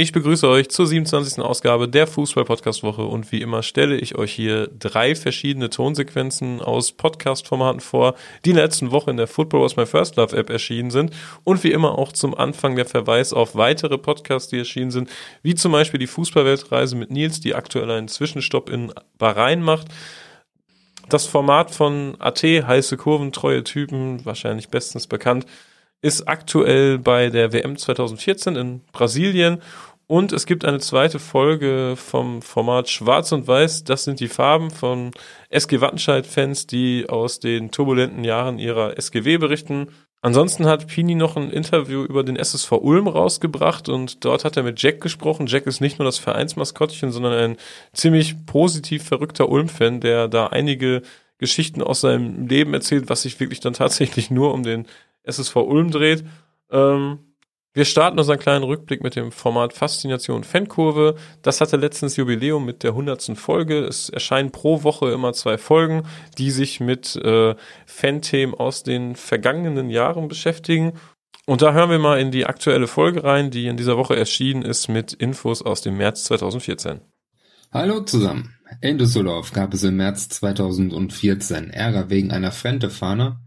Ich begrüße euch zur 27. Ausgabe der Fußball-Podcast-Woche und wie immer stelle ich euch hier drei verschiedene Tonsequenzen aus Podcast-Formaten vor, die in der letzten Woche in der Football Was My First Love App erschienen sind und wie immer auch zum Anfang der Verweis auf weitere Podcasts, die erschienen sind, wie zum Beispiel die Fußballweltreise mit Nils, die aktuell einen Zwischenstopp in Bahrain macht. Das Format von AT, heiße Kurven, treue Typen, wahrscheinlich bestens bekannt, ist aktuell bei der WM 2014 in Brasilien und es gibt eine zweite Folge vom Format Schwarz und Weiß. Das sind die Farben von SG Wattenscheid-Fans, die aus den turbulenten Jahren ihrer SGW berichten. Ansonsten hat Pini noch ein Interview über den SSV Ulm rausgebracht und dort hat er mit Jack gesprochen. Jack ist nicht nur das Vereinsmaskottchen, sondern ein ziemlich positiv verrückter Ulm-Fan, der da einige Geschichten aus seinem Leben erzählt, was sich wirklich dann tatsächlich nur um den SSV Ulm dreht. Ähm, wir starten unseren kleinen Rückblick mit dem Format Faszination Fankurve. Das hatte letztens Jubiläum mit der hundertsten Folge. Es erscheinen pro Woche immer zwei Folgen, die sich mit äh, Fanthemen aus den vergangenen Jahren beschäftigen. Und da hören wir mal in die aktuelle Folge rein, die in dieser Woche erschienen ist mit Infos aus dem März 2014. Hallo zusammen. In Düsseldorf gab es im März 2014 Ärger wegen einer Frente-Fahne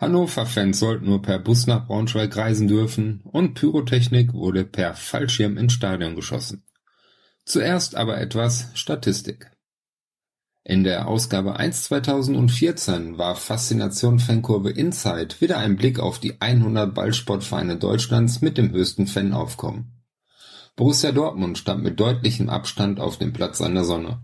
Hannover-Fans sollten nur per Bus nach Braunschweig reisen dürfen und Pyrotechnik wurde per Fallschirm ins Stadion geschossen. Zuerst aber etwas Statistik. In der Ausgabe 1 2014 war Faszination Fankurve Inside wieder ein Blick auf die 100 Ballsportvereine Deutschlands mit dem höchsten Fanaufkommen. Borussia Dortmund stand mit deutlichem Abstand auf dem Platz an der Sonne.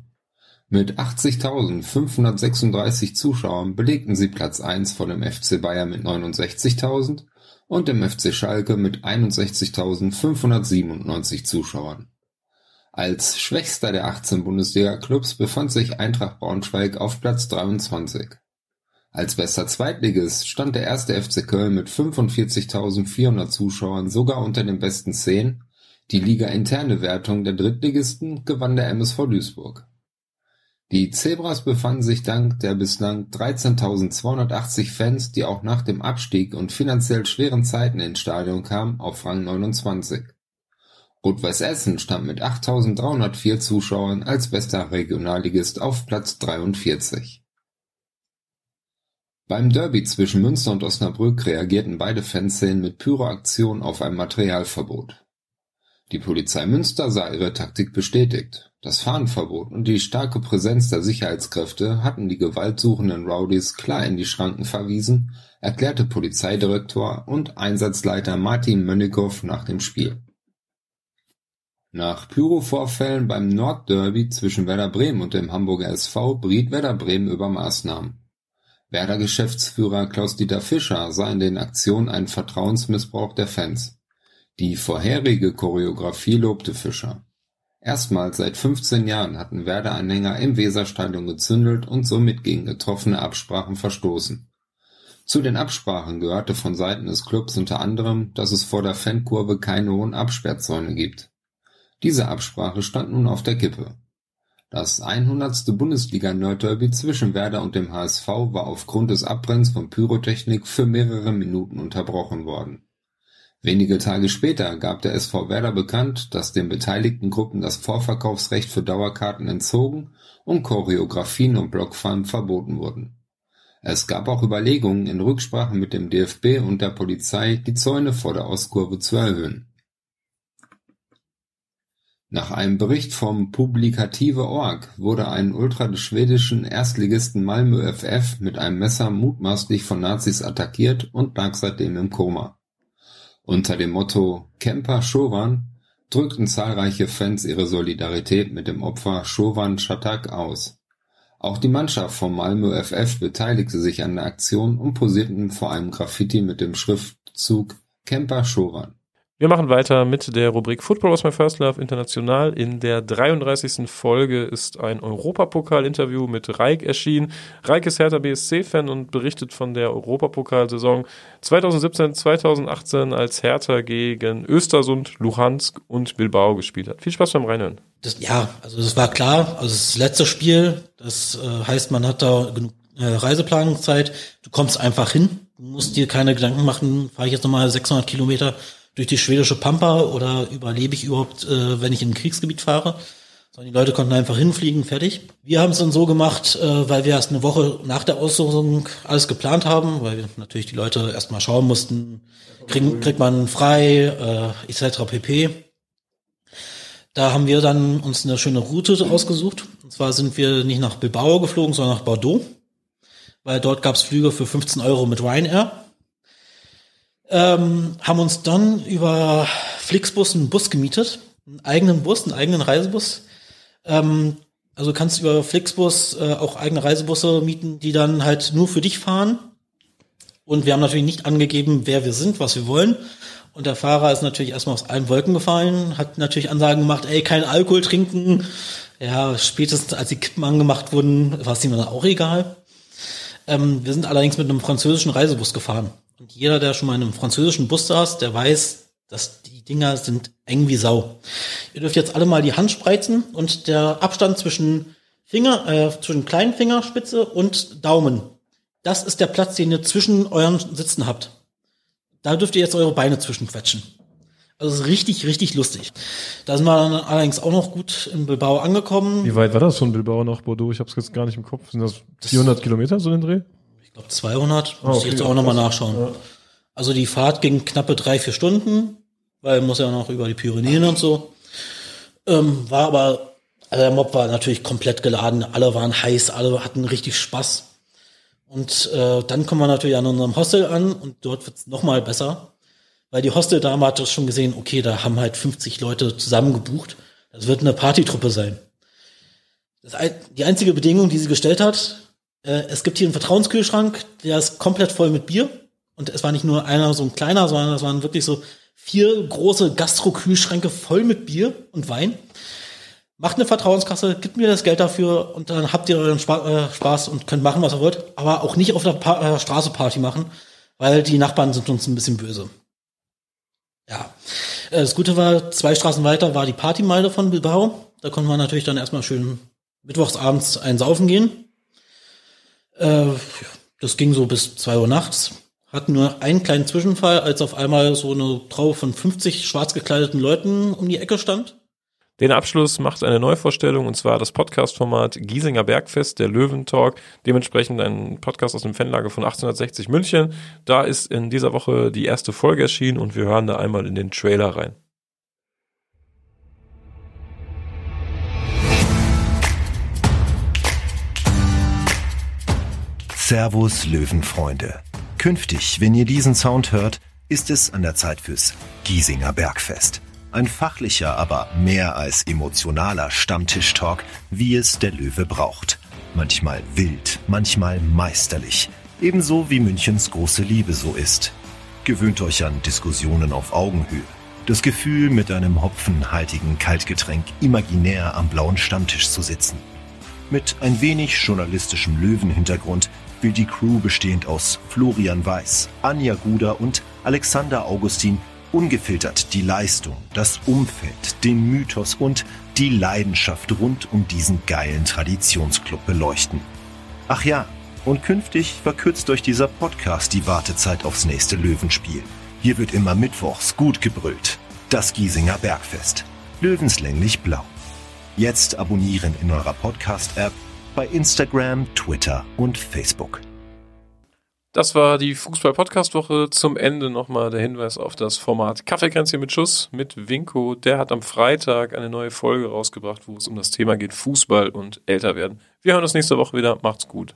Mit 80.536 Zuschauern belegten sie Platz 1 vor dem FC Bayern mit 69.000 und dem FC Schalke mit 61.597 Zuschauern. Als schwächster der 18 Bundesliga-Clubs befand sich Eintracht Braunschweig auf Platz 23. Als bester Zweitligist stand der erste FC Köln mit 45.400 Zuschauern sogar unter den besten zehn, die Liga-interne Wertung der Drittligisten gewann der MSV Duisburg. Die Zebras befanden sich dank der bislang 13.280 Fans, die auch nach dem Abstieg und finanziell schweren Zeiten ins Stadion kamen, auf Rang 29. Rot-Weiß Essen stand mit 8.304 Zuschauern als bester Regionalligist auf Platz 43. Beim Derby zwischen Münster und Osnabrück reagierten beide Fanszenen mit Pyroaktionen auf ein Materialverbot. Die Polizei Münster sah ihre Taktik bestätigt. Das Fahnenverbot und die starke Präsenz der Sicherheitskräfte hatten die gewaltsuchenden Rowdies klar in die Schranken verwiesen, erklärte Polizeidirektor und Einsatzleiter Martin Mönnikow nach dem Spiel. Nach Pyro-Vorfällen beim Nordderby zwischen Werder Bremen und dem Hamburger SV beriet Werder Bremen über Maßnahmen. Werder-Geschäftsführer Klaus-Dieter Fischer sah in den Aktionen einen Vertrauensmissbrauch der Fans. Die vorherige Choreografie lobte Fischer. Erstmals seit 15 Jahren hatten Werder-Anhänger im Weserstadion gezündelt und somit gegen getroffene Absprachen verstoßen. Zu den Absprachen gehörte von Seiten des Klubs unter anderem, dass es vor der Fankurve keine hohen Absperrzäune gibt. Diese Absprache stand nun auf der Kippe. Das 100. Bundesliga-Nordderby zwischen Werder und dem HSV war aufgrund des Abbrennens von Pyrotechnik für mehrere Minuten unterbrochen worden Wenige Tage später gab der SV Werder bekannt, dass den beteiligten Gruppen das Vorverkaufsrecht für Dauerkarten entzogen und Choreografien und Blockfahren verboten wurden. Es gab auch Überlegungen, in Rücksprache mit dem DFB und der Polizei die Zäune vor der Ostkurve zu erhöhen. Nach einem Bericht vom Publikative Org wurde ein Ultra des schwedischen Erstligisten Malmö FF mit einem Messer mutmaßlich von Nazis attackiert und lag seitdem im Koma. Unter dem Motto "Kemper Chauvin" drückten zahlreiche Fans ihre Solidarität mit dem Opfer Chauvin Chatak aus. Auch die Mannschaft vom Malmö FF beteiligte sich an der Aktion und posierten vor einem Graffiti mit dem Schriftzug "Kemper Chauvin". Wir machen weiter mit der Rubrik Football was my first love international. In der 33. Folge ist ein Europapokal-Interview mit Reik erschienen. Reik ist Hertha BSC-Fan und berichtet von der Europapokalsaison 2017-2018, als Hertha gegen Östersund, Luhansk und Bilbao gespielt hat. Viel Spaß beim Reinhören. Das, ja, also das war klar. Also das letzte Spiel, das äh, heißt, man hat da genug äh, Reiseplanungszeit. Du kommst einfach hin. Du musst dir keine Gedanken machen, fahre ich jetzt nochmal 600 Kilometer durch die schwedische Pampa oder überlebe ich überhaupt, äh, wenn ich in ein Kriegsgebiet fahre. Sondern die Leute konnten einfach hinfliegen, fertig. Wir haben es dann so gemacht, äh, weil wir erst eine Woche nach der Auslosung alles geplant haben, weil natürlich die Leute erstmal schauen mussten, krieg, kriegt man frei, äh, etc. pp. Da haben wir dann uns eine schöne Route ausgesucht. Und zwar sind wir nicht nach Bilbao geflogen, sondern nach Bordeaux, weil dort gab es Flüge für 15 Euro mit Ryanair. Ähm, haben uns dann über Flixbus einen Bus gemietet, einen eigenen Bus, einen eigenen Reisebus. Ähm, also kannst über Flixbus äh, auch eigene Reisebusse mieten, die dann halt nur für dich fahren. Und wir haben natürlich nicht angegeben, wer wir sind, was wir wollen. Und der Fahrer ist natürlich erstmal aus allen Wolken gefallen, hat natürlich Ansagen gemacht, ey, kein Alkohol trinken. Ja, spätestens als die Kippen angemacht wurden, war es ihm dann auch egal. Ähm, wir sind allerdings mit einem französischen Reisebus gefahren. Und jeder, der schon mal in einem französischen Bus saß, der weiß, dass die Dinger sind eng wie Sau. Ihr dürft jetzt alle mal die Hand spreizen und der Abstand zwischen Finger, äh, zwischen kleinen Fingerspitze und Daumen. Das ist der Platz, den ihr zwischen euren Sitzen habt. Da dürft ihr jetzt eure Beine zwischenquetschen. Also es ist richtig, richtig lustig. Da sind wir dann allerdings auch noch gut in Bilbao angekommen. Wie weit war das von Bilbao nach Bordeaux? Ich habe es jetzt gar nicht im Kopf. Sind das 400 Kilometer so den Dreh? Glaube 200. Muss ich jetzt auch nochmal nachschauen. Ja. Also die Fahrt ging knappe drei, vier Stunden, weil muss ja noch über die Pyrenäen und so. Ähm, war aber, also der Mob war natürlich komplett geladen. Alle waren heiß, alle hatten richtig Spaß. Und äh, dann kommen wir natürlich an unserem Hostel an und dort wird's noch mal besser. Weil die Hostel-Dame hat schon gesehen, okay, da haben halt 50 Leute zusammen gebucht. Das wird eine Partytruppe sein. Das, die einzige Bedingung, die sie gestellt hat, äh, es gibt hier einen Vertrauenskühlschrank, der ist komplett voll mit Bier. Und es war nicht nur einer so ein kleiner, sondern es waren wirklich so vier große Gastro-Kühlschränke voll mit Bier und Wein. Macht eine Vertrauenskasse, gibt mir das Geld dafür und dann habt ihr euren äh, Spaß und könnt machen, was ihr wollt. Aber auch nicht auf der pa äh, Straße Party machen, weil die Nachbarn sind uns ein bisschen böse. Ja. Äh, das Gute war, zwei Straßen weiter war die Partymeile von Bilbao. Da konnten wir natürlich dann erstmal schön mittwochsabends einsaufen gehen. Äh, das ging so bis zwei Uhr nachts. Hatten nur einen kleinen Zwischenfall, als auf einmal so eine Traube von 50 schwarz gekleideten Leuten um die Ecke stand. Den Abschluss macht eine Neuvorstellung und zwar das Podcast-Format Giesinger Bergfest, der Löwentalk, dementsprechend ein Podcast aus dem Fanlager von 1860 München. Da ist in dieser Woche die erste Folge erschienen und wir hören da einmal in den Trailer rein. Servus Löwenfreunde. Künftig, wenn ihr diesen Sound hört, ist es an der Zeit fürs Giesinger Bergfest. Ein fachlicher, aber mehr als emotionaler Stammtisch-Talk, wie es der Löwe braucht. Manchmal wild, manchmal meisterlich. Ebenso wie Münchens große Liebe so ist. Gewöhnt euch an Diskussionen auf Augenhöhe. Das Gefühl, mit einem hopfenhaltigen Kaltgetränk imaginär am blauen Stammtisch zu sitzen. Mit ein wenig journalistischem Löwenhintergrund will die Crew bestehend aus Florian Weiß, Anja Guder und Alexander Augustin ungefiltert die Leistung, das Umfeld, den Mythos und die Leidenschaft rund um diesen geilen Traditionsclub beleuchten. Ach ja, und künftig verkürzt euch dieser Podcast die Wartezeit aufs nächste Löwenspiel. Hier wird immer mittwochs gut gebrüllt. Das Giesinger Bergfest. Löwenslänglich blau. Jetzt abonnieren in eurer Podcast-App bei Instagram, Twitter und Facebook. Das war die Fußball-Podcast-Woche. Zum Ende nochmal der Hinweis auf das Format Kaffeekränzchen mit Schuss mit Winko. Der hat am Freitag eine neue Folge rausgebracht, wo es um das Thema geht Fußball und älter werden. Wir hören uns nächste Woche wieder. Macht's gut.